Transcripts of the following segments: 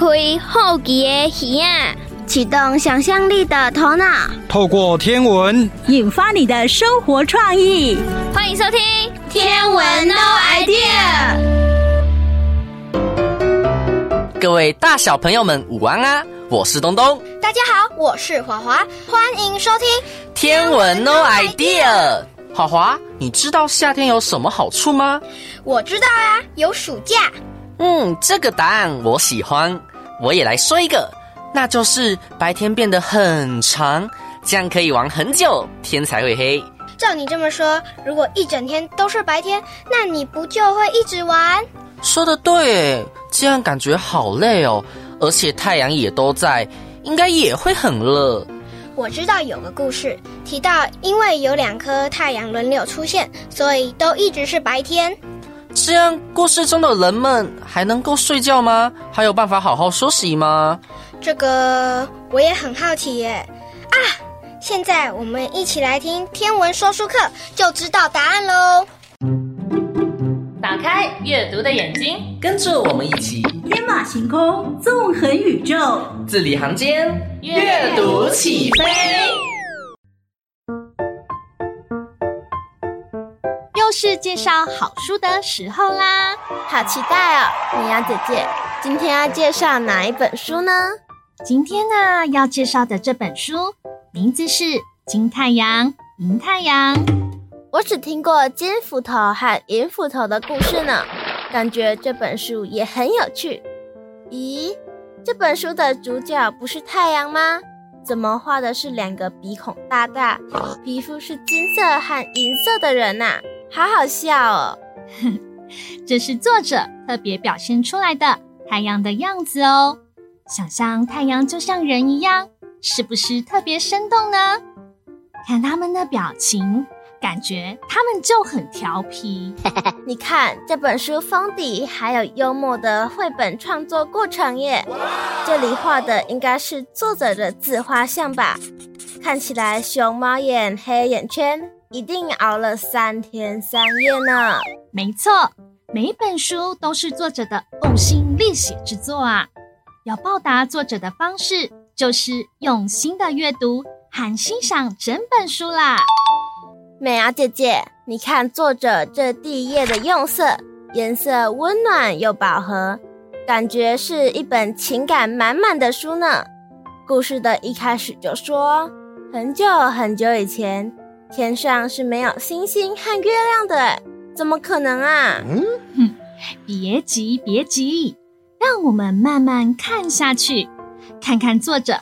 开好奇的耳啊，启动想象力的头脑，透过天文引发你的生活创意。欢迎收听《天文 No Idea》。各位大小朋友们午安啊！我是东东。大家好，我是华华。欢迎收听《天文 No Idea》。华华，你知道夏天有什么好处吗？我知道啊，有暑假。嗯，这个答案我喜欢。我也来说一个，那就是白天变得很长，这样可以玩很久，天才会黑。照你这么说，如果一整天都是白天，那你不就会一直玩？说的对，这样感觉好累哦，而且太阳也都在，应该也会很热。我知道有个故事提到，因为有两颗太阳轮流出现，所以都一直是白天。这样，故事中的人们还能够睡觉吗？还有办法好好休息吗？这个我也很好奇耶。啊，现在我们一起来听天文说书课，就知道答案喽。打开阅读的眼睛，跟着我们一起天马行空，纵横宇宙，字里行间，阅读起飞。又是介绍好书的时候啦，好期待哦！米娅姐姐，今天要介绍哪一本书呢？今天呢，要介绍的这本书名字是《金太阳银太阳》。我只听过金斧头和银斧头的故事呢，感觉这本书也很有趣。咦，这本书的主角不是太阳吗？怎么画的是两个鼻孔大大、皮肤是金色和银色的人呐、啊？好好笑哦！这是作者特别表现出来的太阳的样子哦。想象太阳就像人一样，是不是特别生动呢？看他们的表情，感觉他们就很调皮。你看这本书封底还有幽默的绘本创作过程耶。这里画的应该是作者的自画像吧？看起来熊猫眼、黑眼圈。一定熬了三天三夜呢。没错，每一本书都是作者的呕心沥血之作啊！要报答作者的方式，就是用心的阅读和欣赏整本书啦。美伢姐姐，你看作者这第一页的用色，颜色温暖又饱和，感觉是一本情感满满的书呢。故事的一开始就说，很久很久以前。天上是没有星星和月亮的，怎么可能啊？嗯，哼，别急，别急，让我们慢慢看下去，看看作者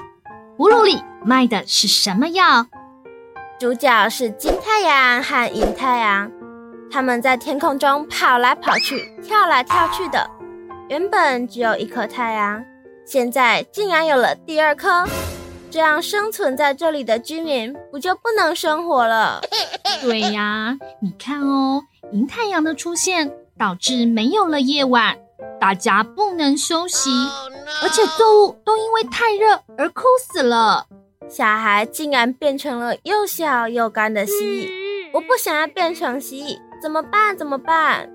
葫芦里卖的是什么药。主角是金太阳和银太阳，他们在天空中跑来跑去，跳来跳去的。原本只有一颗太阳，现在竟然有了第二颗。这样生存在这里的居民不就不能生活了？对呀，你看哦，银太阳的出现导致没有了夜晚，大家不能休息，而且作物都因为太热而枯死了。小孩竟然变成了又小又干的蜥蜴，我不想要变成蜥蜴，怎么办？怎么办？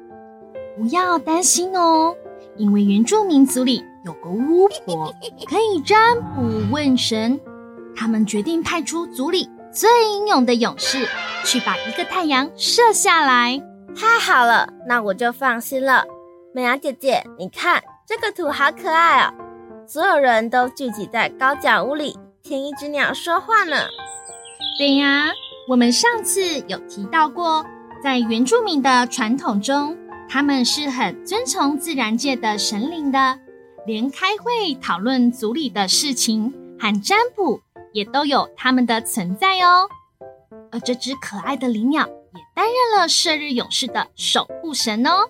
不要担心哦，因为原住民族里。有个巫婆可以占卜问神，他们决定派出族里最英勇的勇士去把一个太阳射下来。太好了，那我就放心了。美伢姐姐，你看这个图好可爱哦！所有人都聚集在高脚屋里听一只鸟说话呢。对呀，我们上次有提到过，在原住民的传统中，他们是很尊崇自然界的神灵的。连开会讨论组里的事情和占卜，也都有他们的存在哦。而这只可爱的灵鸟也担任了射日勇士的守护神哦。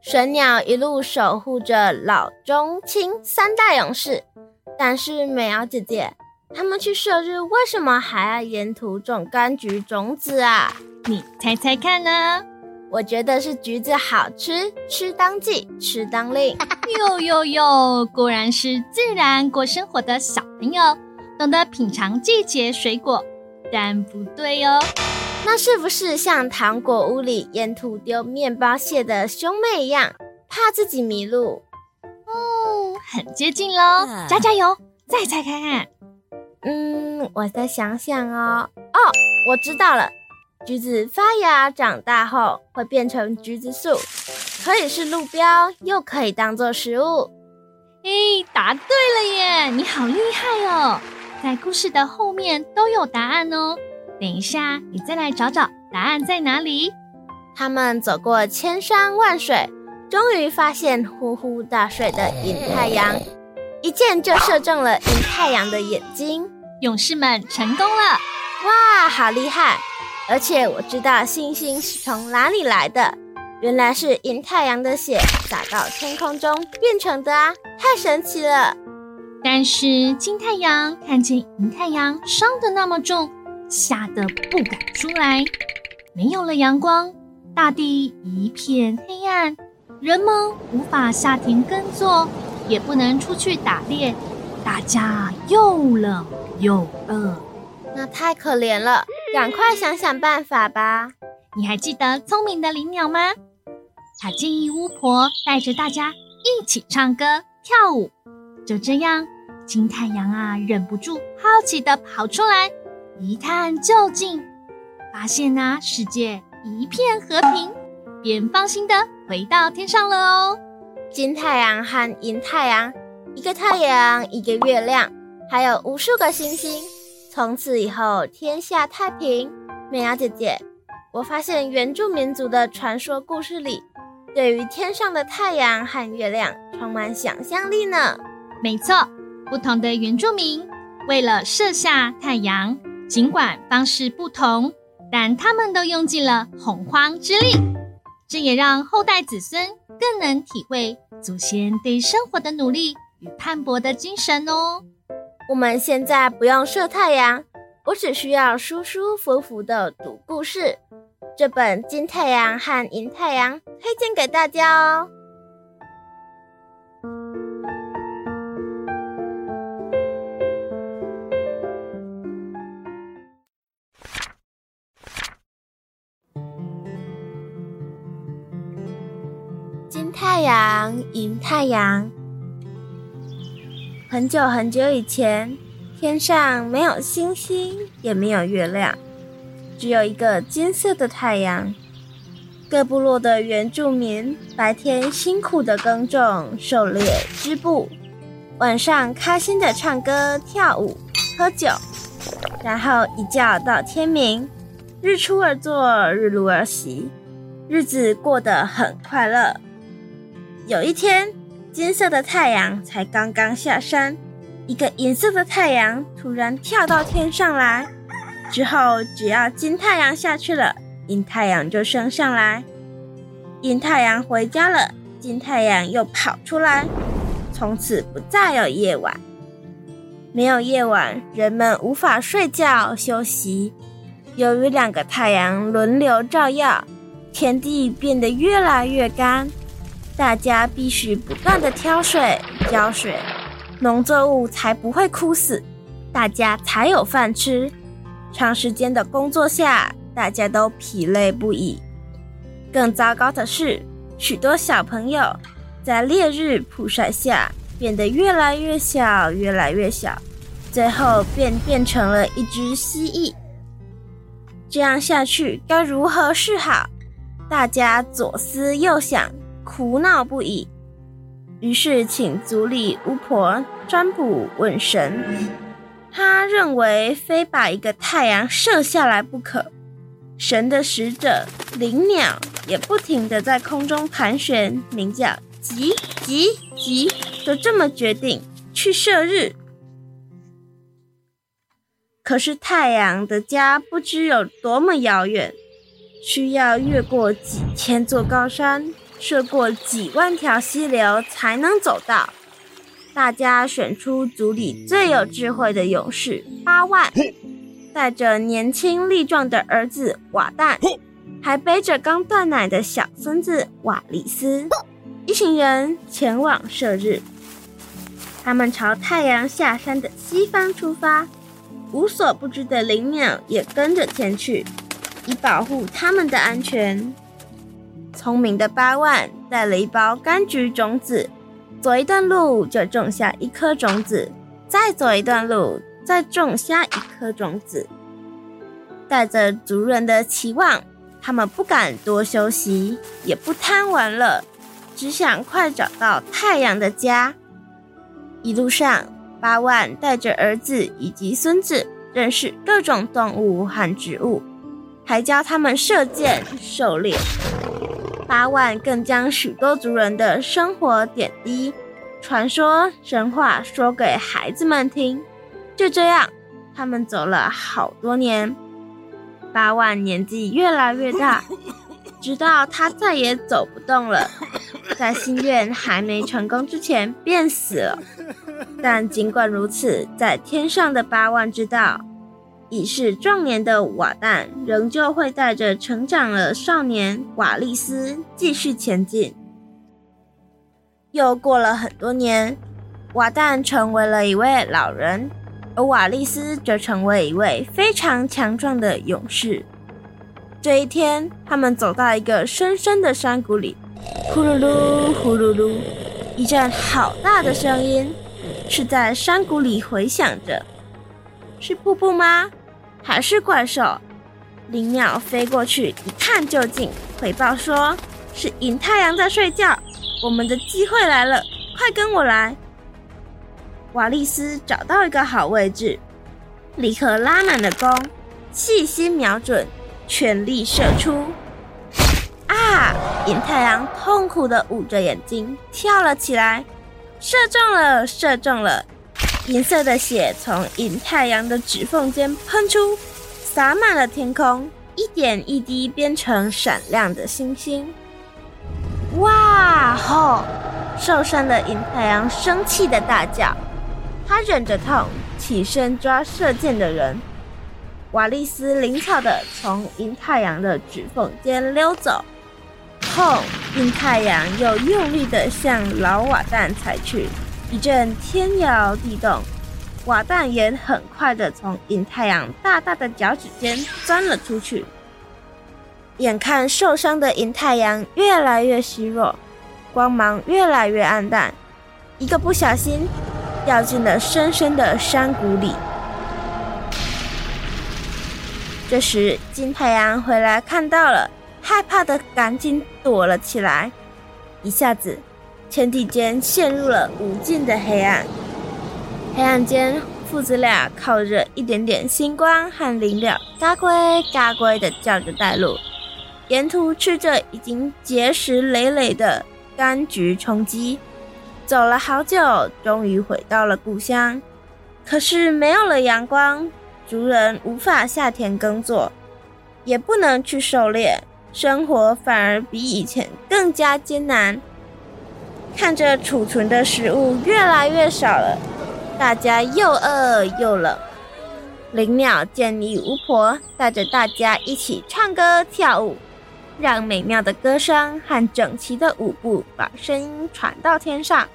神鸟一路守护着老中青三大勇士，但是美瑶姐姐，他们去射日为什么还要沿途种柑橘种子啊？你猜猜看呢？我觉得是橘子好吃，吃当季，吃当令。哟哟哟，果然是自然过生活的小朋友，懂得品尝季节水果。但不对哦，那是不是像糖果屋里沿途丢面包屑的兄妹一样，怕自己迷路？哦，很接近喽，加加油，再猜看看。嗯，我再想想哦。哦，我知道了，橘子发芽长大后会变成橘子树，可以是路标，又可以当做食物。哎，答对了耶！你好厉害哦，在故事的后面都有答案哦。等一下，你再来找找答案在哪里。他们走过千山万水，终于发现呼呼大睡的银太阳，一箭就射中了银太阳的眼睛。勇士们成功了！哇，好厉害！而且我知道星星是从哪里来的，原来是银太阳的血洒到天空中变成的啊，太神奇了！但是金太阳看见银太阳伤得那么重，吓得不敢出来。没有了阳光，大地一片黑暗，人们无法下田耕作，也不能出去打猎，大家又冷又饿，那太可怜了，赶快想想办法吧。你还记得聪明的灵鸟吗？他建议巫婆带着大家一起唱歌跳舞。就这样，金太阳啊，忍不住好奇地跑出来，一探究竟，发现啊，世界一片和平，便放心地回到天上了哦。金太阳和银太阳，一个太阳，一个月亮。还有无数个星星，从此以后天下太平。美雅姐姐，我发现原住民族的传说故事里，对于天上的太阳和月亮充满想象力呢。没错，不同的原住民为了射下太阳，尽管方式不同，但他们都用尽了洪荒之力。这也让后代子孙更能体会祖先对生活的努力与磅礴的精神哦。我们现在不用射太阳，我只需要舒舒服服的读故事。这本《金太阳和银太阳》推荐给大家哦。金太阳，银太阳。很久很久以前，天上没有星星，也没有月亮，只有一个金色的太阳。各部落的原住民白天辛苦的耕种、狩猎、织布，晚上开心的唱歌、跳舞、喝酒，然后一觉到天明，日出而作，日落而息，日子过得很快乐。有一天，金色的太阳才刚刚下山，一个银色的太阳突然跳到天上来。之后，只要金太阳下去了，银太阳就升上来。银太阳回家了，金太阳又跑出来。从此不再有夜晚。没有夜晚，人们无法睡觉休息。由于两个太阳轮流照耀，天地变得越来越干。大家必须不断的挑水、浇水，农作物才不会枯死，大家才有饭吃。长时间的工作下，大家都疲累不已。更糟糕的是，许多小朋友在烈日曝晒下变得越来越小，越来越小，最后便变成了一只蜥蜴。这样下去该如何是好？大家左思右想。苦恼不已，于是请族里巫婆占卜问神。他认为非把一个太阳射下来不可。神的使者灵鸟也不停地在空中盘旋，鸣叫“急急急”，就这么决定去射日。可是太阳的家不知有多么遥远，需要越过几千座高山。涉过几万条溪流才能走到。大家选出族里最有智慧的勇士八万，带着年轻力壮的儿子瓦旦，还背着刚断奶的小孙子瓦里斯，一行人前往射日。他们朝太阳下山的西方出发，无所不知的灵鸟也跟着前去，以保护他们的安全。聪明的八万带了一包柑橘种子，走一段路就种下一颗种子，再走一段路再种下一颗种子。带着族人的期望，他们不敢多休息，也不贪玩了，只想快找到太阳的家。一路上，八万带着儿子以及孙子认识各种动物和植物，还教他们射箭、狩猎。八万更将许多族人的生活点滴、传说、神话说给孩子们听。就这样，他们走了好多年。八万年纪越来越大，直到他再也走不动了，在心愿还没成功之前便死了。但尽管如此，在天上的八万知道，已是壮年的瓦旦仍旧会带着成长了少年瓦利斯继续前进。又过了很多年，瓦旦成为了一位老人。而瓦利斯则成为一位非常强壮的勇士。这一天，他们走到一个深深的山谷里，呼噜噜，呼噜噜，一阵好大的声音是在山谷里回响着。是瀑布吗？还是怪兽？灵鸟飞过去一探究竟，回报说是银太阳在睡觉。我们的机会来了，快跟我来！瓦利斯找到一个好位置，立刻拉满了弓，细心瞄准，全力射出。啊！银太阳痛苦地捂着眼睛，跳了起来，射中了，射中了！银色的血从银太阳的指缝间喷出，洒满了天空，一点一滴变成闪亮的星星。哇吼！受伤的银太阳生气地大叫。他忍着痛，起身抓射箭的人。瓦利斯灵巧地从银太阳的指缝间溜走。后，银太阳又用力地向老瓦旦踩去，一阵天摇地动。瓦旦也很快的从银太阳大大的脚趾间钻了出去。眼看受伤的银太阳越来越虚弱，光芒越来越暗淡，一个不小心。掉进了深深的山谷里。这时，金太阳回来看到了，害怕的赶紧躲了起来。一下子，天地间陷入了无尽的黑暗。黑暗间，父子俩靠着一点点星光和灵鸟，嘎龟嘎龟的叫着带路。沿途吃着已经结实累累的柑橘充饥。走了好久，终于回到了故乡。可是没有了阳光，族人无法下田耕作，也不能去狩猎，生活反而比以前更加艰难。看着储存的食物越来越少了，大家又饿又冷。灵鸟见利巫婆带着大家一起唱歌跳舞，让美妙的歌声和整齐的舞步把声音传到天上。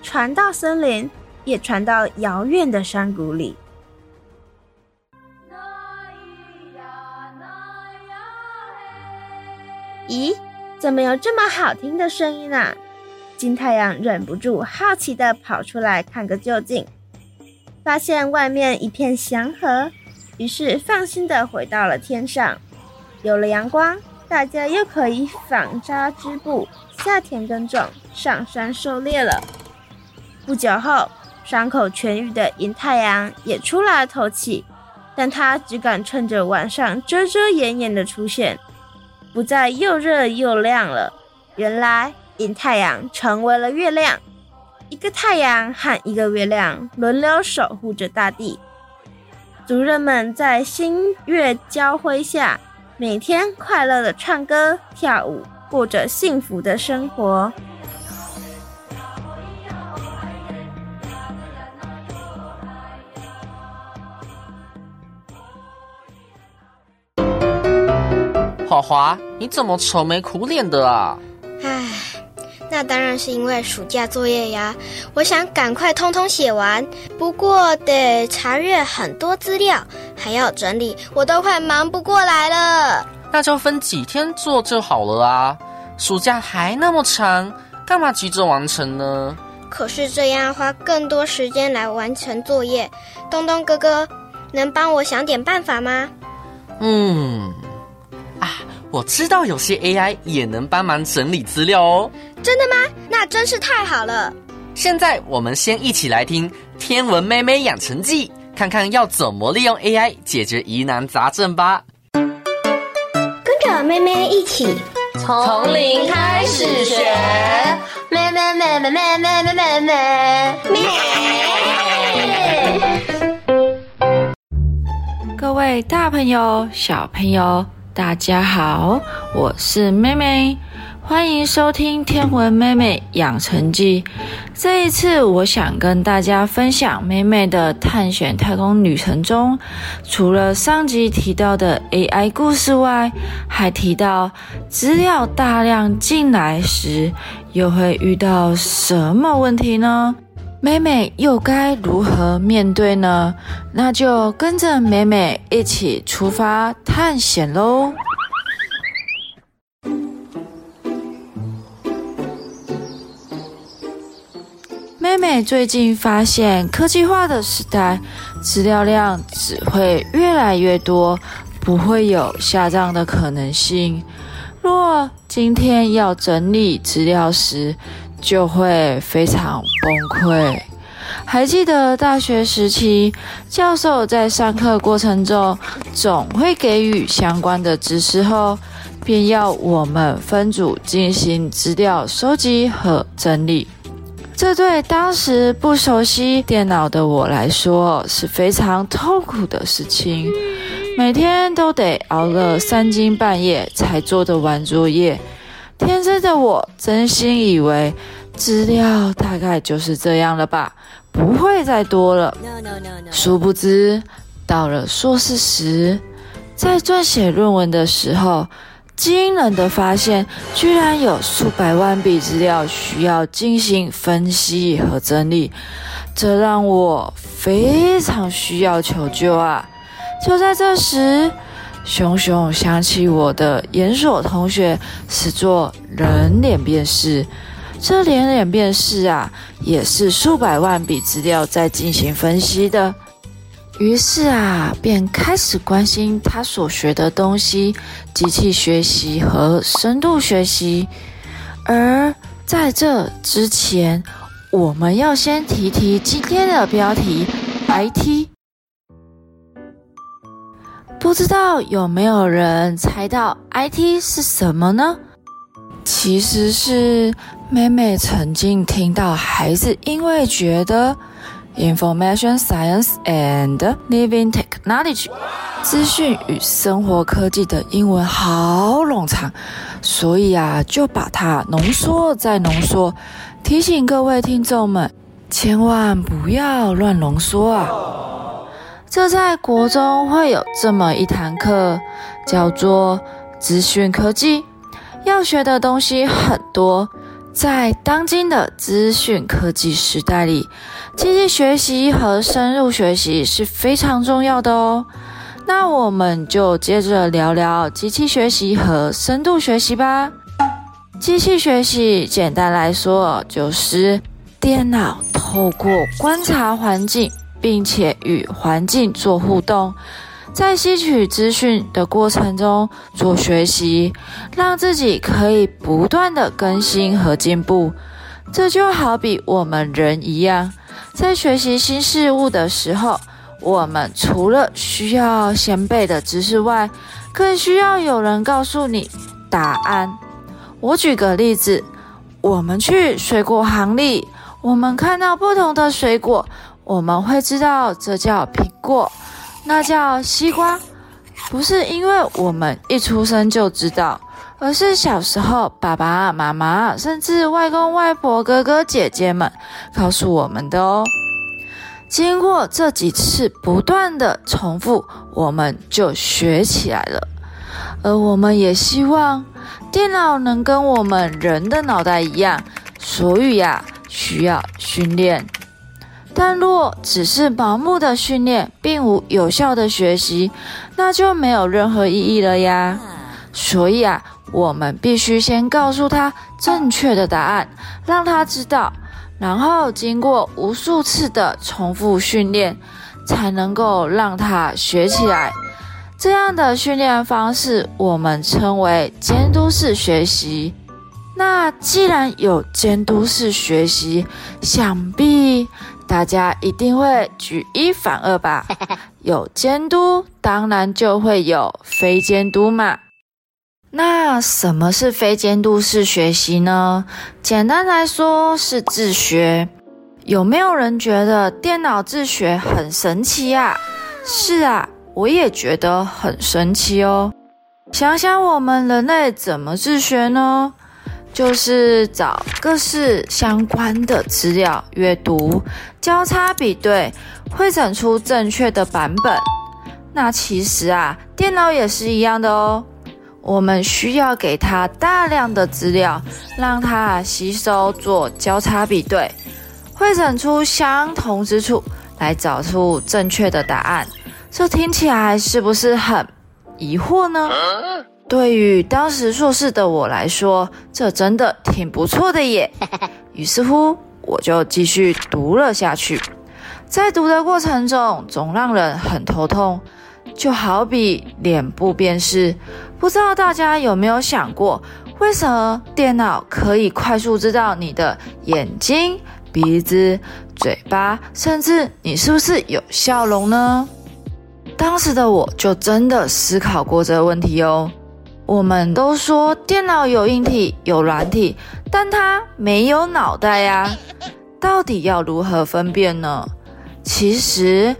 传到森林，也传到遥远的山谷里。咦，怎么有这么好听的声音啊？金太阳忍不住好奇地跑出来看个究竟，发现外面一片祥和，于是放心地回到了天上。有了阳光，大家又可以纺纱织布、下田耕种、上山狩猎了。不久后，伤口痊愈的银太阳也出来透气，但他只敢趁着晚上遮遮掩掩的出现，不再又热又亮了。原来，银太阳成为了月亮，一个太阳和一个月亮轮流守护着大地。族人们在星月交辉下，每天快乐的唱歌跳舞，过着幸福的生活。华华，你怎么愁眉苦脸的啊？唉，那当然是因为暑假作业呀。我想赶快通通写完，不过得查阅很多资料，还要整理，我都快忙不过来了。那就分几天做就好了啊。暑假还那么长，干嘛急着完成呢？可是这样花更多时间来完成作业。东东哥哥，能帮我想点办法吗？嗯，啊，我知道有些 AI 也能帮忙整理资料哦。真的吗？那真是太好了。现在我们先一起来听《天文妹妹养成记》，看看要怎么利用 AI 解决疑难杂症吧。跟着妹妹一起从零开始学，妹妹妹妹妹妹妹妹妹妹。各位大朋友、小朋友，大家好，我是妹妹。欢迎收听《天文妹妹养成记》。这一次，我想跟大家分享妹妹的探险太空旅程中，除了上集提到的 AI 故事外，还提到资料大量进来时，又会遇到什么问题呢？妹妹又该如何面对呢？那就跟着妹妹一起出发探险喽！妹妹最近发现，科技化的时代，资料量只会越来越多，不会有下降的可能性。若今天要整理资料时，就会非常崩溃。还记得大学时期，教授在上课过程中，总会给予相关的知识后，便要我们分组进行资料收集和整理。这对当时不熟悉电脑的我来说是非常痛苦的事情，每天都得熬了三更半夜才做得完作业。天真的我真心以为资料大概就是这样了吧，不会再多了。殊不知，到了硕士时，在撰写论文的时候，惊人的发现，居然有数百万笔资料需要进行分析和整理，这让我非常需要求救啊！就在这时，熊熊想起我的研所同学是做人脸辨识，这人脸辨识啊，也是数百万笔资料在进行分析的。于是啊，便开始关心他所学的东西，机器学习和深度学习。而在这之前，我们要先提提今天的标题：IT。不知道有没有人猜到 IT 是什么呢？其实是妹妹曾经听到孩子因为觉得。Information Science and Living Technology，资讯与生活科技的英文好冗长，所以啊，就把它浓缩再浓缩。提醒各位听众们，千万不要乱浓缩啊！这在国中会有这么一堂课，叫做资讯科技，要学的东西很多。在当今的资讯科技时代里，机器学习和深入学习是非常重要的哦。那我们就接着聊聊机器学习和深度学习吧。机器学习简单来说，就是电脑透过观察环境，并且与环境做互动。在吸取资讯的过程中做学习，让自己可以不断的更新和进步。这就好比我们人一样，在学习新事物的时候，我们除了需要先辈的知识外，更需要有人告诉你答案。我举个例子，我们去水果行里，我们看到不同的水果，我们会知道这叫苹果。那叫西瓜，不是因为我们一出生就知道，而是小时候爸爸妈妈甚至外公外婆、哥哥姐姐们告诉我们的哦。经过这几次不断的重复，我们就学起来了。而我们也希望电脑能跟我们人的脑袋一样，所以呀，需要训练。但若只是盲目的训练，并无有效的学习，那就没有任何意义了呀。所以啊，我们必须先告诉他正确的答案，让他知道然后经过无数次的重复训练，才能够让他学起来。这样的训练方式，我们称为监督式学习。那既然有监督式学习，想必大家一定会举一反二吧？有监督，当然就会有非监督嘛。那什么是非监督式学习呢？简单来说是自学。有没有人觉得电脑自学很神奇啊？是啊，我也觉得很神奇哦。想想我们人类怎么自学呢？就是找各式相关的资料，阅读、交叉比对，汇整出正确的版本。那其实啊，电脑也是一样的哦。我们需要给它大量的资料，让它吸收做交叉比对，汇整出相同之处，来找出正确的答案。这听起来是不是很疑惑呢？对于当时硕士的我来说，这真的挺不错的耶。于是乎，我就继续读了下去。在读的过程中，总让人很头痛，就好比脸部辨识。不知道大家有没有想过，为什么电脑可以快速知道你的眼睛、鼻子、嘴巴，甚至你是不是有笑容呢？当时的我就真的思考过这个问题哦。我们都说电脑有硬体、有软体，但它没有脑袋呀，到底要如何分辨呢？其实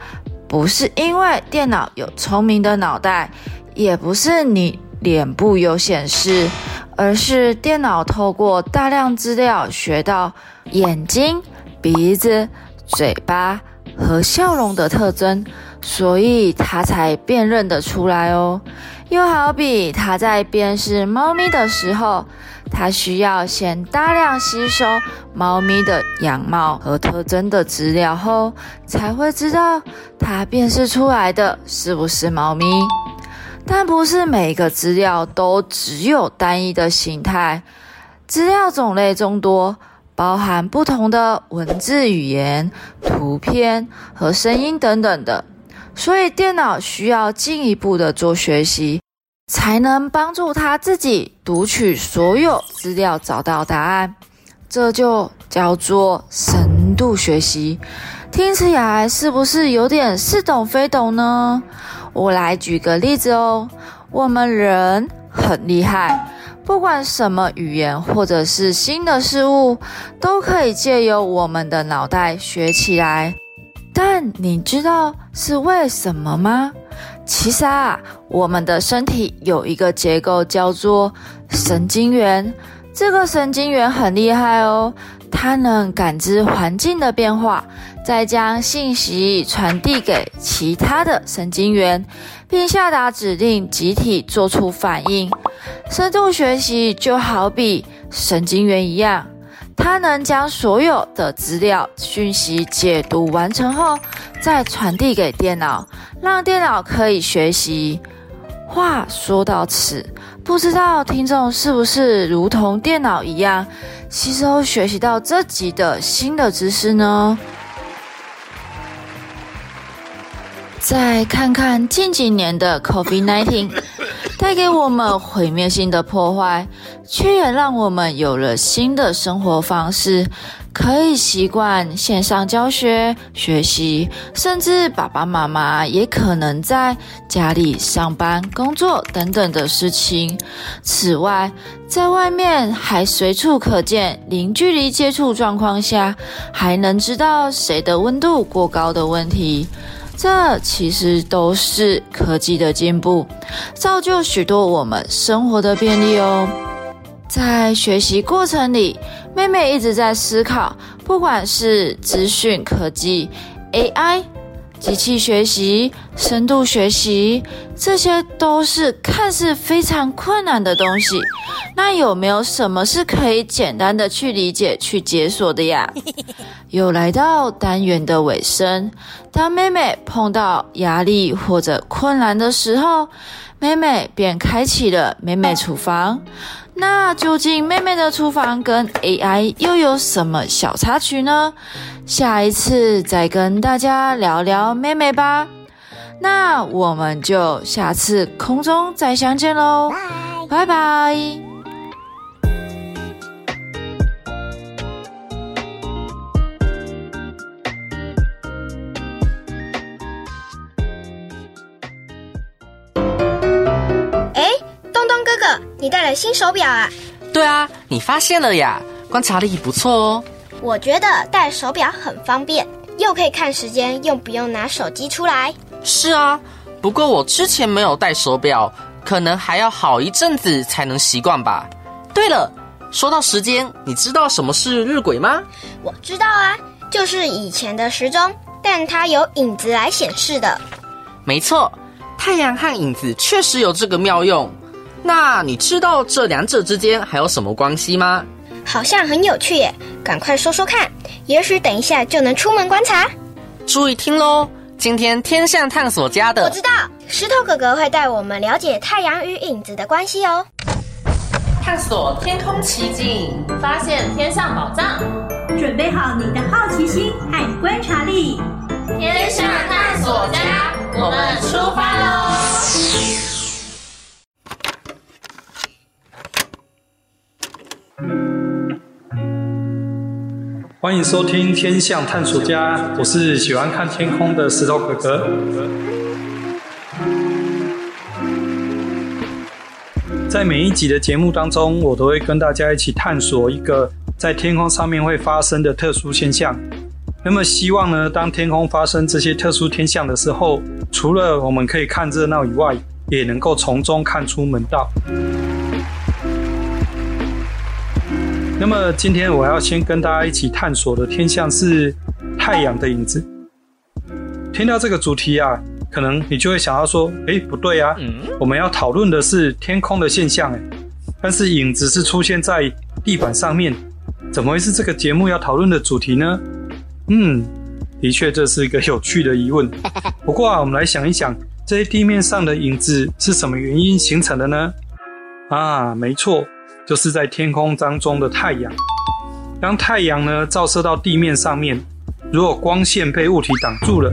不是因为电脑有聪明的脑袋，也不是你。脸部有显示，而是电脑透过大量资料学到眼睛、鼻子、嘴巴和笑容的特征，所以它才辨认得出来哦。又好比它在辨识猫咪的时候，它需要先大量吸收猫咪的样貌和特征的资料后，才会知道它辨识出来的是不是猫咪。但不是每个资料都只有单一的形态，资料种类众多，包含不同的文字语言、图片和声音等等的，所以电脑需要进一步的做学习，才能帮助他自己读取所有资料，找到答案。这就叫做深度学习。听起来是不是有点似懂非懂呢？我来举个例子哦，我们人很厉害，不管什么语言或者是新的事物，都可以借由我们的脑袋学起来。但你知道是为什么吗？其实啊，我们的身体有一个结构叫做神经元，这个神经元很厉害哦，它能感知环境的变化。再将信息传递给其他的神经元，并下达指令，集体做出反应。深度学习就好比神经元一样，它能将所有的资料讯息解读完成后，再传递给电脑，让电脑可以学习。话说到此，不知道听众是不是如同电脑一样，吸收学习到这集的新的知识呢？再看看近几年的 COVID-19，带给我们毁灭性的破坏，却也让我们有了新的生活方式，可以习惯线上教学、学习，甚至爸爸妈妈也可能在家里上班、工作等等的事情。此外，在外面还随处可见零距离接触状况下，还能知道谁的温度过高的问题。这其实都是科技的进步，造就许多我们生活的便利哦。在学习过程里，妹妹一直在思考，不管是资讯科技、AI、机器学习、深度学习，这些都是看似非常困难的东西。那有没有什么是可以简单的去理解、去解锁的呀？有来到单元的尾声，当妹妹碰到压力或者困难的时候，妹妹便开启了妹妹厨房。那究竟妹妹的厨房跟 AI 又有什么小插曲呢？下一次再跟大家聊聊妹妹吧。那我们就下次空中再相见喽，拜拜。你带了新手表啊？对啊，你发现了呀？观察力不错哦。我觉得戴手表很方便，又可以看时间，又不用拿手机出来。是啊，不过我之前没有戴手表，可能还要好一阵子才能习惯吧。对了，说到时间，你知道什么是日晷吗？我知道啊，就是以前的时钟，但它有影子来显示的。没错，太阳和影子确实有这个妙用。那你知道这两者之间还有什么关系吗？好像很有趣耶，赶快说说看，也许等一下就能出门观察。注意听喽，今天天象探索家的，我知道，石头哥哥会带我们了解太阳与影子的关系哦。探索天空奇境，发现天上宝藏，准备好你的好奇心和观察力，天象探索家，我们出发喽！欢迎收听《天象探索家》，我是喜欢看天空的石头哥哥。在每一集的节目当中，我都会跟大家一起探索一个在天空上面会发生的特殊现象。那么，希望呢，当天空发生这些特殊天象的时候，除了我们可以看热闹以外，也能够从中看出门道。那么今天我要先跟大家一起探索的天象是太阳的影子。听到这个主题啊，可能你就会想要说：“诶，不对啊，我们要讨论的是天空的现象，诶，但是影子是出现在地板上面，怎么会是这个节目要讨论的主题呢？”嗯，的确这是一个有趣的疑问。不过啊，我们来想一想，这些地面上的影子是什么原因形成的呢？啊，没错。就是在天空当中的太阳，当太阳呢照射到地面上面，如果光线被物体挡住了，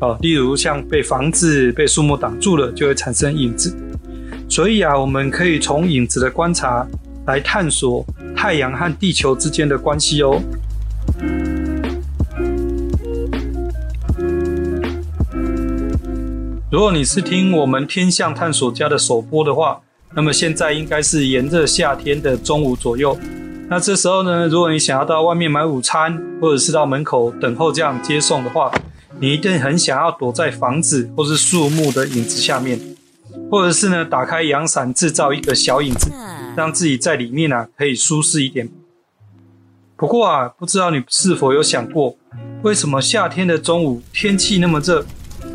哦，例如像被房子、被树木挡住了，就会产生影子。所以啊，我们可以从影子的观察来探索太阳和地球之间的关系哦。如果你是听我们天象探索家的首播的话。那么现在应该是炎热夏天的中午左右，那这时候呢，如果你想要到外面买午餐，或者是到门口等候这样接送的话，你一定很想要躲在房子或是树木的影子下面，或者是呢，打开阳伞制造一个小影子，让自己在里面啊可以舒适一点。不过啊，不知道你是否有想过，为什么夏天的中午天气那么热，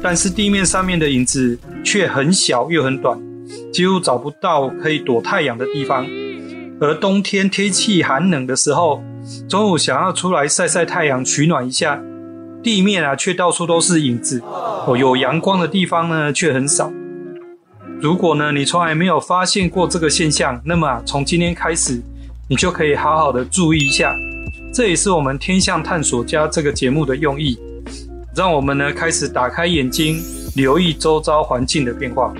但是地面上面的影子却很小又很短？几乎找不到可以躲太阳的地方，而冬天天气寒冷的时候，中午想要出来晒晒太阳取暖一下，地面啊却到处都是影子，哦，有阳光的地方呢却很少。如果呢你从来没有发现过这个现象，那么啊从今天开始，你就可以好好的注意一下。这也是我们天象探索家这个节目的用意，让我们呢开始打开眼睛，留意周遭环境的变化。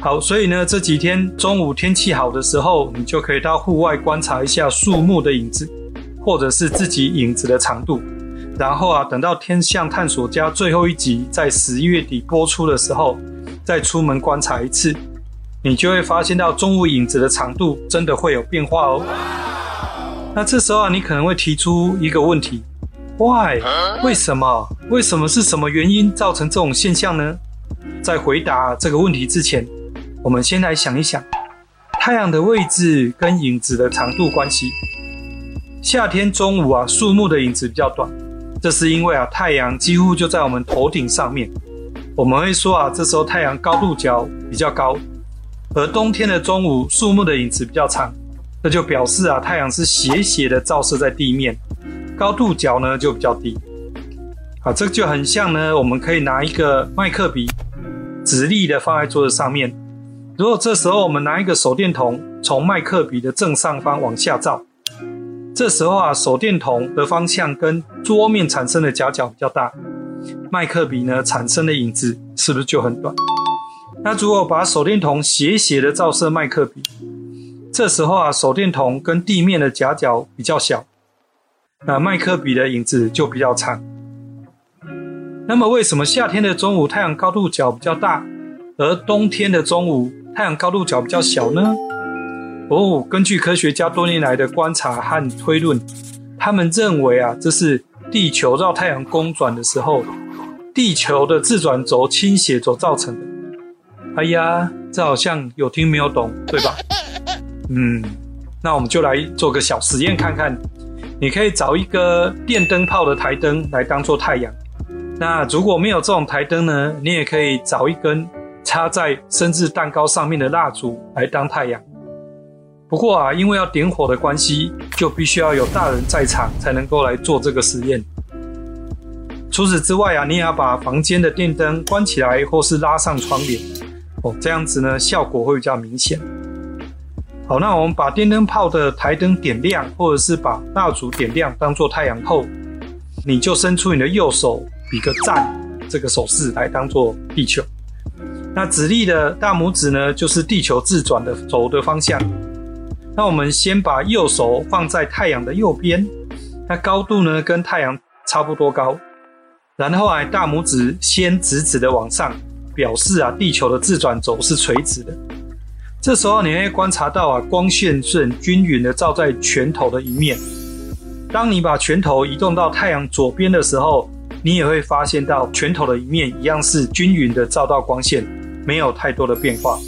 好，所以呢，这几天中午天气好的时候，你就可以到户外观察一下树木的影子，或者是自己影子的长度。然后啊，等到天象探索家最后一集在十一月底播出的时候，再出门观察一次，你就会发现到中午影子的长度真的会有变化哦。那这时候啊，你可能会提出一个问题：Why？为什么？为什么是什么原因造成这种现象呢？在回答这个问题之前，我们先来想一想，太阳的位置跟影子的长度关系。夏天中午啊，树木的影子比较短，这是因为啊，太阳几乎就在我们头顶上面。我们会说啊，这时候太阳高度角比较高，而冬天的中午树木的影子比较长，这就表示啊，太阳是斜斜的照射在地面，高度角呢就比较低。啊，这就很像呢，我们可以拿一个麦克笔，直立的放在桌子上面。如果这时候我们拿一个手电筒从麦克笔的正上方往下照，这时候啊，手电筒的方向跟桌面产生的夹角比较大，麦克笔呢产生的影子是不是就很短？那如果把手电筒斜斜的照射麦克笔，这时候啊，手电筒跟地面的夹角比较小，那麦克笔的影子就比较长。那么为什么夏天的中午太阳高度角比较大，而冬天的中午太阳高度角比较小呢？哦，根据科学家多年来的观察和推论，他们认为啊，这是地球绕太阳公转的时候，地球的自转轴倾斜所造成的。哎呀，这好像有听没有懂，对吧？嗯，那我们就来做个小实验看看。你可以找一个电灯泡的台灯来当做太阳。那如果没有这种台灯呢，你也可以找一根插在生日蛋糕上面的蜡烛来当太阳。不过啊，因为要点火的关系，就必须要有大人在场才能够来做这个实验。除此之外啊，你也要把房间的电灯关起来，或是拉上窗帘哦，这样子呢，效果会比较明显。好，那我们把电灯泡的台灯点亮，或者是把蜡烛点亮，当做太阳后，你就伸出你的右手，比个赞这个手势来当做地球。那指力的大拇指呢，就是地球自转的轴的方向。那我们先把右手放在太阳的右边，那高度呢跟太阳差不多高，然后啊大拇指先直直的往上，表示啊地球的自转轴是垂直的。这时候你会观察到啊光线是很均匀的照在拳头的一面。当你把拳头移动到太阳左边的时候，你也会发现到拳头的一面一样是均匀的照到光线，没有太多的变化。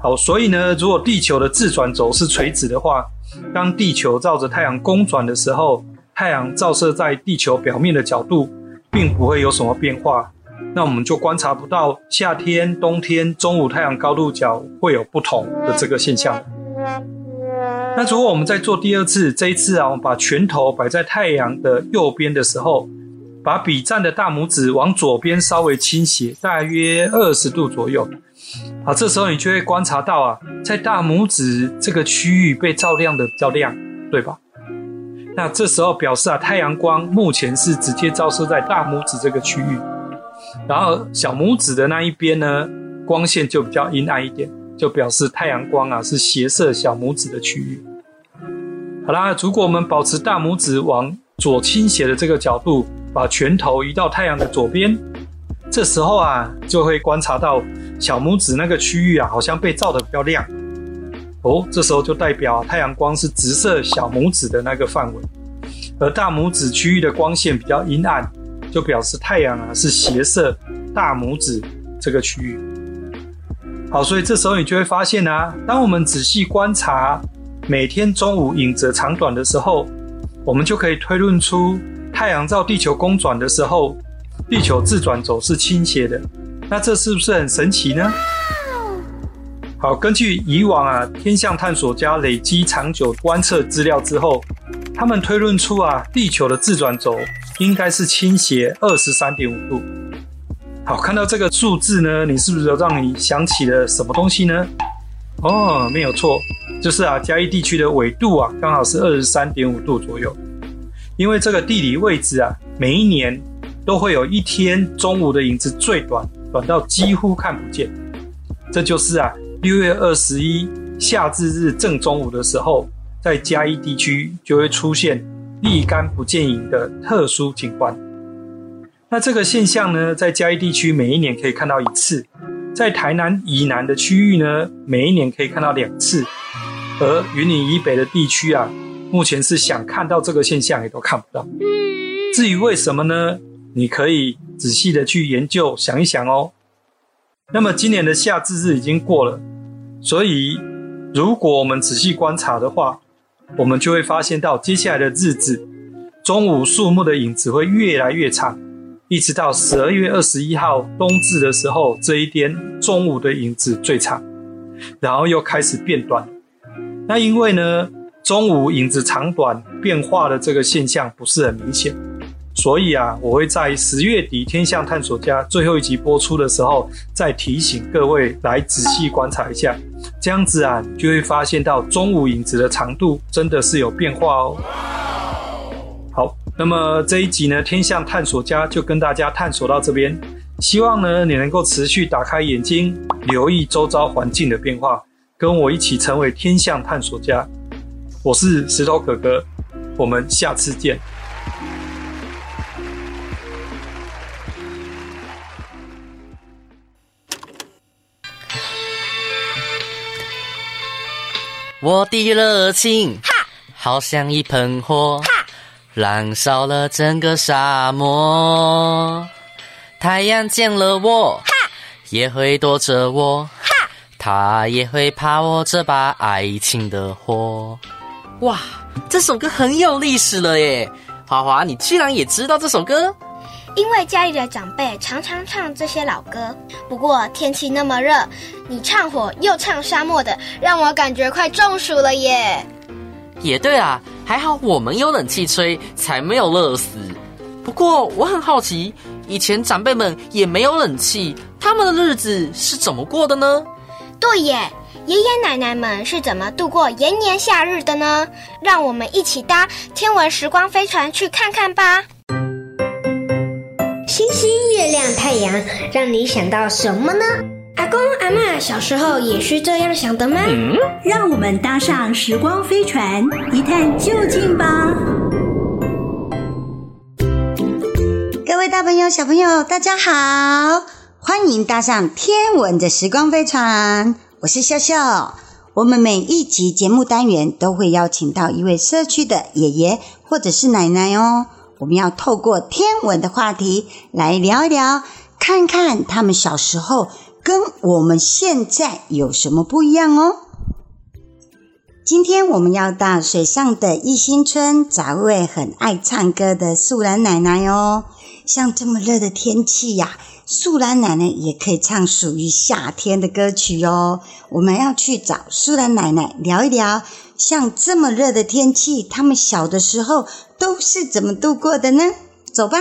好，所以呢，如果地球的自转轴是垂直的话，当地球绕着太阳公转的时候，太阳照射在地球表面的角度，并不会有什么变化。那我们就观察不到夏天、冬天中午太阳高度角会有不同的这个现象。那如果我们再做第二次，这一次啊，我们把拳头摆在太阳的右边的时候，把笔站的大拇指往左边稍微倾斜，大约二十度左右。好，这时候你就会观察到啊，在大拇指这个区域被照亮的比较亮，对吧？那这时候表示啊，太阳光目前是直接照射在大拇指这个区域，然后小拇指的那一边呢，光线就比较阴暗一点，就表示太阳光啊是斜射小拇指的区域。好啦，如果我们保持大拇指往左倾斜的这个角度，把拳头移到太阳的左边。这时候啊，就会观察到小拇指那个区域啊，好像被照得比较亮。哦，这时候就代表太阳光是直射小拇指的那个范围，而大拇指区域的光线比较阴暗，就表示太阳啊是斜射大拇指这个区域。好，所以这时候你就会发现啊，当我们仔细观察每天中午影子长短的时候，我们就可以推论出太阳照地球公转的时候。地球自转轴是倾斜的，那这是不是很神奇呢？好，根据以往啊天象探索家累积长久观测资料之后，他们推论出啊地球的自转轴应该是倾斜二十三点五度。好，看到这个数字呢，你是不是有让你想起了什么东西呢？哦，没有错，就是啊嘉义地区的纬度啊刚好是二十三点五度左右，因为这个地理位置啊每一年。都会有一天中午的影子最短，短到几乎看不见。这就是啊，六月二十一夏至日正中午的时候，在嘉义地区就会出现立竿不见影的特殊景观。那这个现象呢，在嘉义地区每一年可以看到一次，在台南以南的区域呢，每一年可以看到两次，而云林以北的地区啊，目前是想看到这个现象也都看不到。至于为什么呢？你可以仔细的去研究，想一想哦。那么今年的夏至日已经过了，所以如果我们仔细观察的话，我们就会发现到接下来的日子，中午树木的影子会越来越长，一直到十二月二十一号冬至的时候，这一天中午的影子最长，然后又开始变短。那因为呢，中午影子长短变化的这个现象不是很明显。所以啊，我会在十月底《天象探索家》最后一集播出的时候，再提醒各位来仔细观察一下。这样子啊，就会发现到中午影子的长度真的是有变化哦。好，那么这一集呢，《天象探索家》就跟大家探索到这边。希望呢，你能够持续打开眼睛，留意周遭环境的变化，跟我一起成为天象探索家。我是石头哥哥，我们下次见。我的热情，哈，好像一盆火，哈，燃烧了整个沙漠。太阳见了我，哈，也会躲着我，哈，他也会怕我这把爱情的火。哇，这首歌很有历史了耶！华华，你居然也知道这首歌？因为家里的长辈常常唱这些老歌，不过天气那么热，你唱火又唱沙漠的，让我感觉快中暑了耶。也对啊，还好我们有冷气吹，才没有热死。不过我很好奇，以前长辈们也没有冷气，他们的日子是怎么过的呢？对耶，爷爷奶奶们是怎么度过炎炎夏日的呢？让我们一起搭天文时光飞船去看看吧。星星、月亮、太阳，让你想到什么呢？阿公阿嬷小时候也是这样想的吗？嗯，让我们搭上时光飞船，一探究竟吧！各位大朋友、小朋友，大家好，欢迎搭上天文的时光飞船。我是笑笑。我们每一集节目单元都会邀请到一位社区的爷爷或者是奶奶哦。我们要透过天文的话题来聊一聊，看看他们小时候跟我们现在有什么不一样哦。今天我们要到水上的一心村找一位很爱唱歌的素兰奶奶哦。像这么热的天气呀，素兰奶奶也可以唱属于夏天的歌曲哦。我们要去找素兰奶奶聊一聊。像这么热的天气，他们小的时候都是怎么度过的呢？走吧。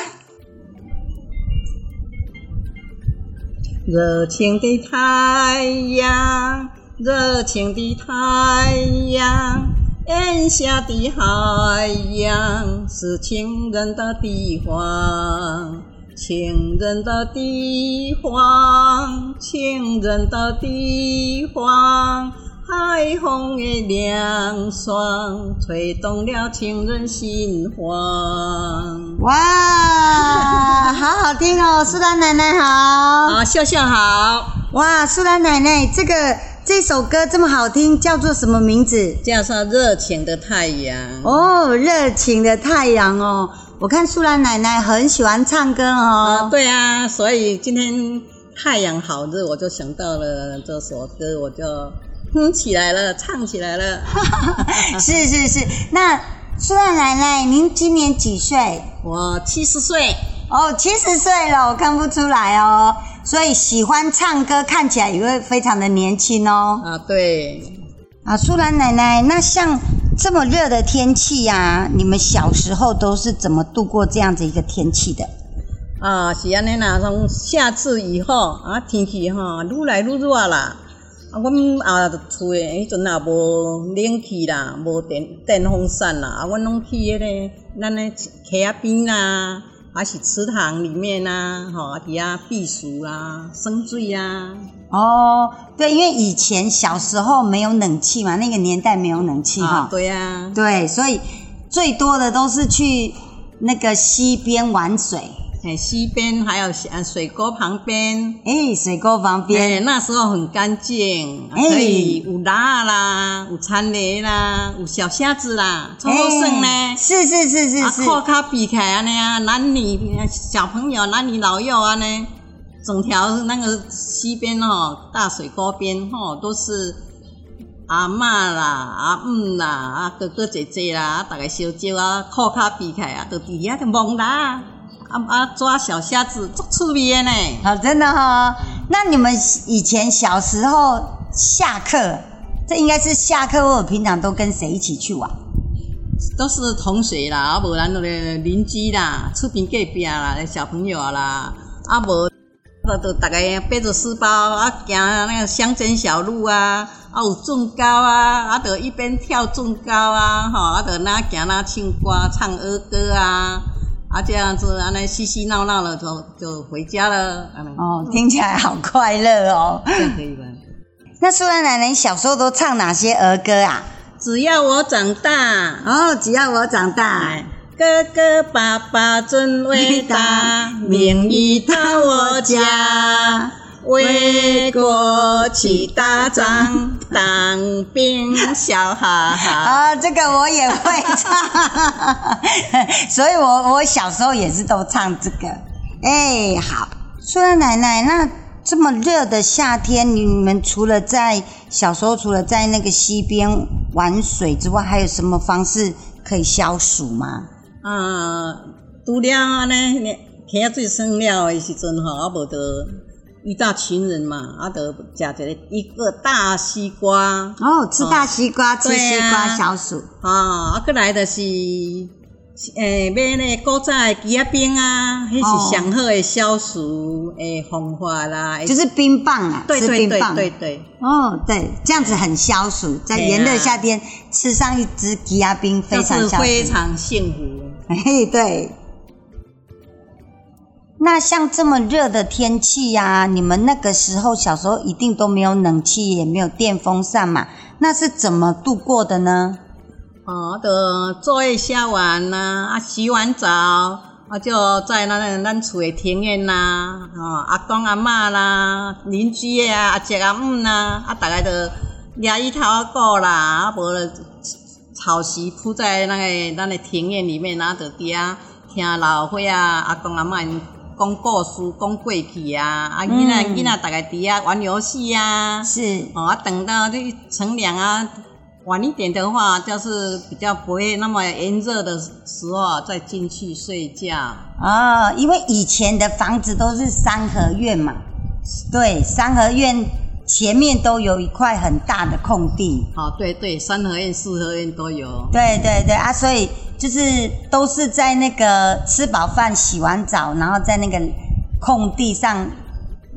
热情的太阳，热情的太阳，炎夏的海洋是情人的地方，情人的地方，情人的地方。海风的凉爽，吹动了情人心房。哇，好好听哦！苏兰奶奶好，啊，笑笑好。哇，苏兰奶奶，这个这首歌这么好听，叫做什么名字？叫做《热情的太阳》。哦，热情的太阳哦。我看素兰奶奶很喜欢唱歌哦。啊，对啊，所以今天太阳好热，我就想到了这首歌，我就。哼起来了，唱起来了，是是是。那素兰奶奶，您今年几岁？我七十岁。哦，七十岁了，我看不出来哦。所以喜欢唱歌，看起来也会非常的年轻哦。啊，对。啊，素兰奶奶，那像这么热的天气呀、啊，你们小时候都是怎么度过这样子一个天气的？啊，是安尼啦，从夏至以后啊，天气哈愈来愈热啦。啊，阮啊厝诶，迄阵也无冷气啦，无电电风扇啦，啊，阮拢去迄个咱诶溪仔边啦，还是池塘里面呐，吼，啊，底下避暑啦，生水啊。哦，对，因为以前小时候没有冷气嘛，那个年代没有冷气哈。对呀。对，所以最多的都是去那个溪边玩水。哎，溪边还有呃水沟旁边，哎，水沟旁边，哎，那时候很干净，可以有拉啦，有田螺啦，有小虾子啦，超好省呢。是是是是是。靠卡比开啊那样，男女小朋友，男女老幼啊呢，整条那个溪边哦，大水沟边哦，都是阿嬷啦、阿姆啦、阿哥哥姐姐啦，大概小舅啊，靠卡比开啊，都底下就懵啦。啊啊抓小虾子，足趣味的呢。好，真的哈、那你们以前小时候下课，这应该是下课或平常都跟谁一起去玩？都是同学啦，啊无咱那个邻居啦，厝边隔壁啦，小朋友啦，啊无，都都大家背着书包啊，行那个乡间小路啊，啊有纵高啊，啊就一边跳纵高啊，吼，啊就那行那唱歌唱儿歌啊，啊这样子啊那嬉嬉闹闹了就就回家了。哦，听起来好快乐哦。这样可以吧？那素兰奶奶小时候都唱哪些儿歌啊？只要我长大，哦，只要我长大，哥哥爸爸真伟大，名义到我家，为国去打仗，当兵笑哈哈。啊，这个我也会唱，所以我我小时候也是都唱这个。哎，好，素兰奶奶那。这么热的夏天，你们除了在小时候除了在那个溪边玩水之外，还有什么方式可以消暑吗？啊，除了安尼，天啊最生了的时阵吼，啊无得遇到情人嘛，啊得食一个一个大西瓜。哦，吃大西瓜，哦、吃西瓜消暑。啊，啊，过来的是。诶，买那个古早的枝仔冰啊，那是上好的消暑诶方法啦。就是冰棒啊，对对对对对。哦，对，这样子很消暑，在炎热夏天吃上一支枝仔冰，非常，非常幸福。嘿，对。那像这么热的天气呀，你们那个时候小时候一定都没有冷气，也没有电风扇嘛，那是怎么度过的呢？哦，就作业写完呐，啊，洗完澡，啊，就在那个咱厝的庭院呐，哦，阿公阿嬷啦，邻居啊，阿姐阿姆啦，啊，大概就抓一头狗啦，啊，无草席铺在那个咱的庭院里面，啊，就底下听老伙啊，阿公阿嬷讲故事，讲过去啊，啊，囡仔囡仔大概底下玩游戏啊，是，哦，啊，等到这乘凉啊。晚一点的话，就是比较不会那么炎热的时候再进去睡觉。哦，因为以前的房子都是三合院嘛，对，三合院前面都有一块很大的空地。好，对对，三合院、四合院都有。对对对啊，所以就是都是在那个吃饱饭、洗完澡，然后在那个空地上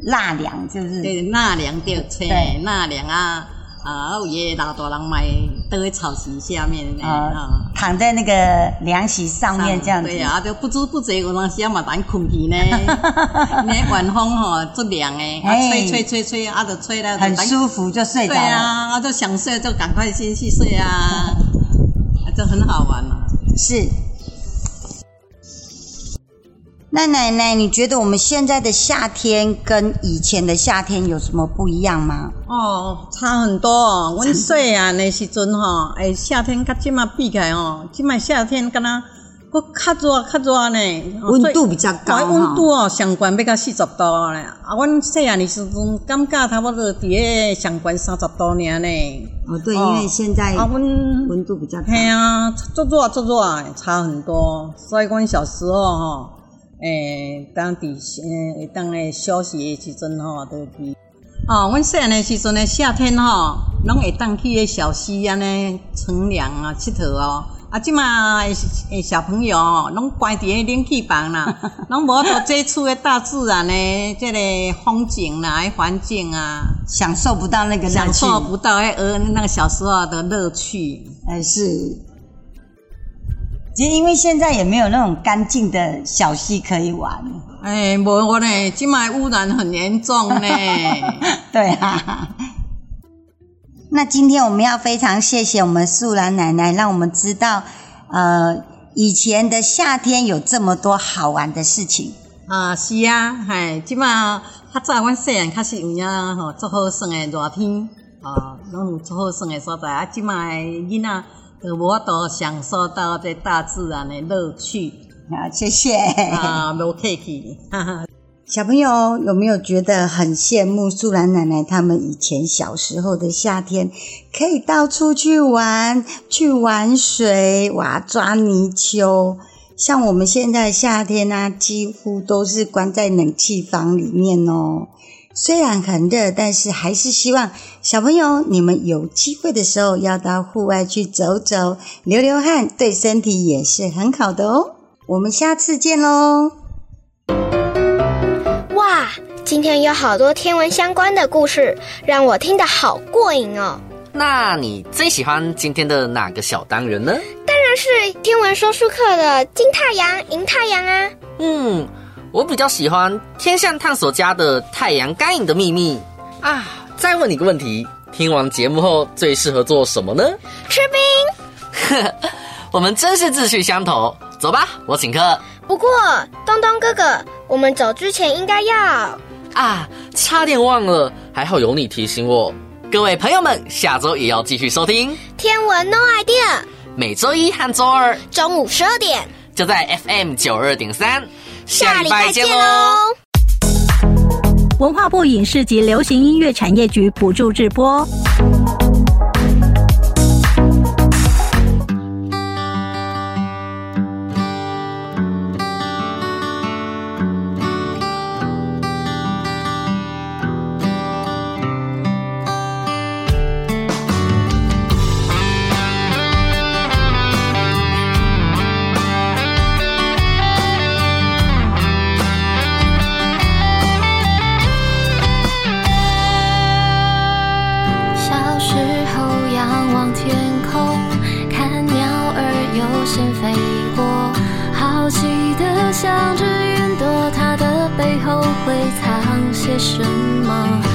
纳凉，就是对纳凉就吹纳凉啊。啊，有爷爷老大人买都在草席下面呢，啊，躺在那个凉席上面这样子。对啊，就不知不觉有当时啊嘛，咱困去呢。那晚风吼，足凉诶，啊，吹吹吹吹，啊，就吹了，很舒服就睡着了。对啊，啊，就想睡就赶快先去睡啊，就很好玩嘛。是。那奶奶，你觉得我们现在的夏天跟以前的夏天有什么不一样吗？哦，差很多哦。阮细汉的时阵吼，诶，夏天甲即马比起来哦，即马夏天敢若搁较热较热呢，温度比较高。温度哦，上悬要到四十度呢。啊，阮细汉的时阵感觉差不多伫个上悬三十度尔呢。哦，对，因为现在啊，温温度比较高。嘿啊，足热足热，差很多。所以阮小时候吼。诶，当伫诶，当诶休息诶时阵吼，都去。哦，阮细汉诶时阵诶夏天吼，拢会当去诶小溪安尼乘凉啊，佚佗哦。啊，即马诶诶小朋友哦，拢关伫诶冷气房啦，拢无都接触诶大自然诶即个风景啦，诶环境啊，享受不到那个乐趣，享受不到诶呃那个小时候的乐趣。诶是。其实因为现在也没有那种干净的小溪可以玩，哎，无呢，今麦污染很严重呢。对啊。那今天我们要非常谢谢我们素兰奶奶，让我们知道，呃，以前的夏天有这么多好玩的事情。啊，是啊，哎，今麦较早阮细汉较是有影吼，足好耍的热天，啊，拢有足好耍的所在。啊，今麦囡仔。我都享受到这大自然的乐趣啊！谢谢啊，没客气。小朋友有没有觉得很羡慕素兰奶奶他们以前小时候的夏天，可以到处去玩，去玩水，哇，抓泥鳅。像我们现在夏天呢、啊，几乎都是关在冷气房里面哦。虽然很热，但是还是希望小朋友你们有机会的时候要到户外去走走，流流汗，对身体也是很好的哦。我们下次见喽！哇，今天有好多天文相关的故事，让我听得好过瘾哦。那你最喜欢今天的哪个小单元呢？当然是天文说书课的金太阳、银太阳啊。嗯。我比较喜欢天象探索家的太阳干影的秘密啊！再问你个问题：听完节目后最适合做什么呢？吃冰。呵，我们真是志趣相投。走吧，我请客。不过，东东哥哥，我们走之前应该要……啊，差点忘了，还好有你提醒我。各位朋友们，下周也要继续收听《天文 No Idea》，每周一和周二中午十二点，就在 FM 九二点三。下礼拜见喽！文化部影视及流行音乐产业局补助直播。为什么。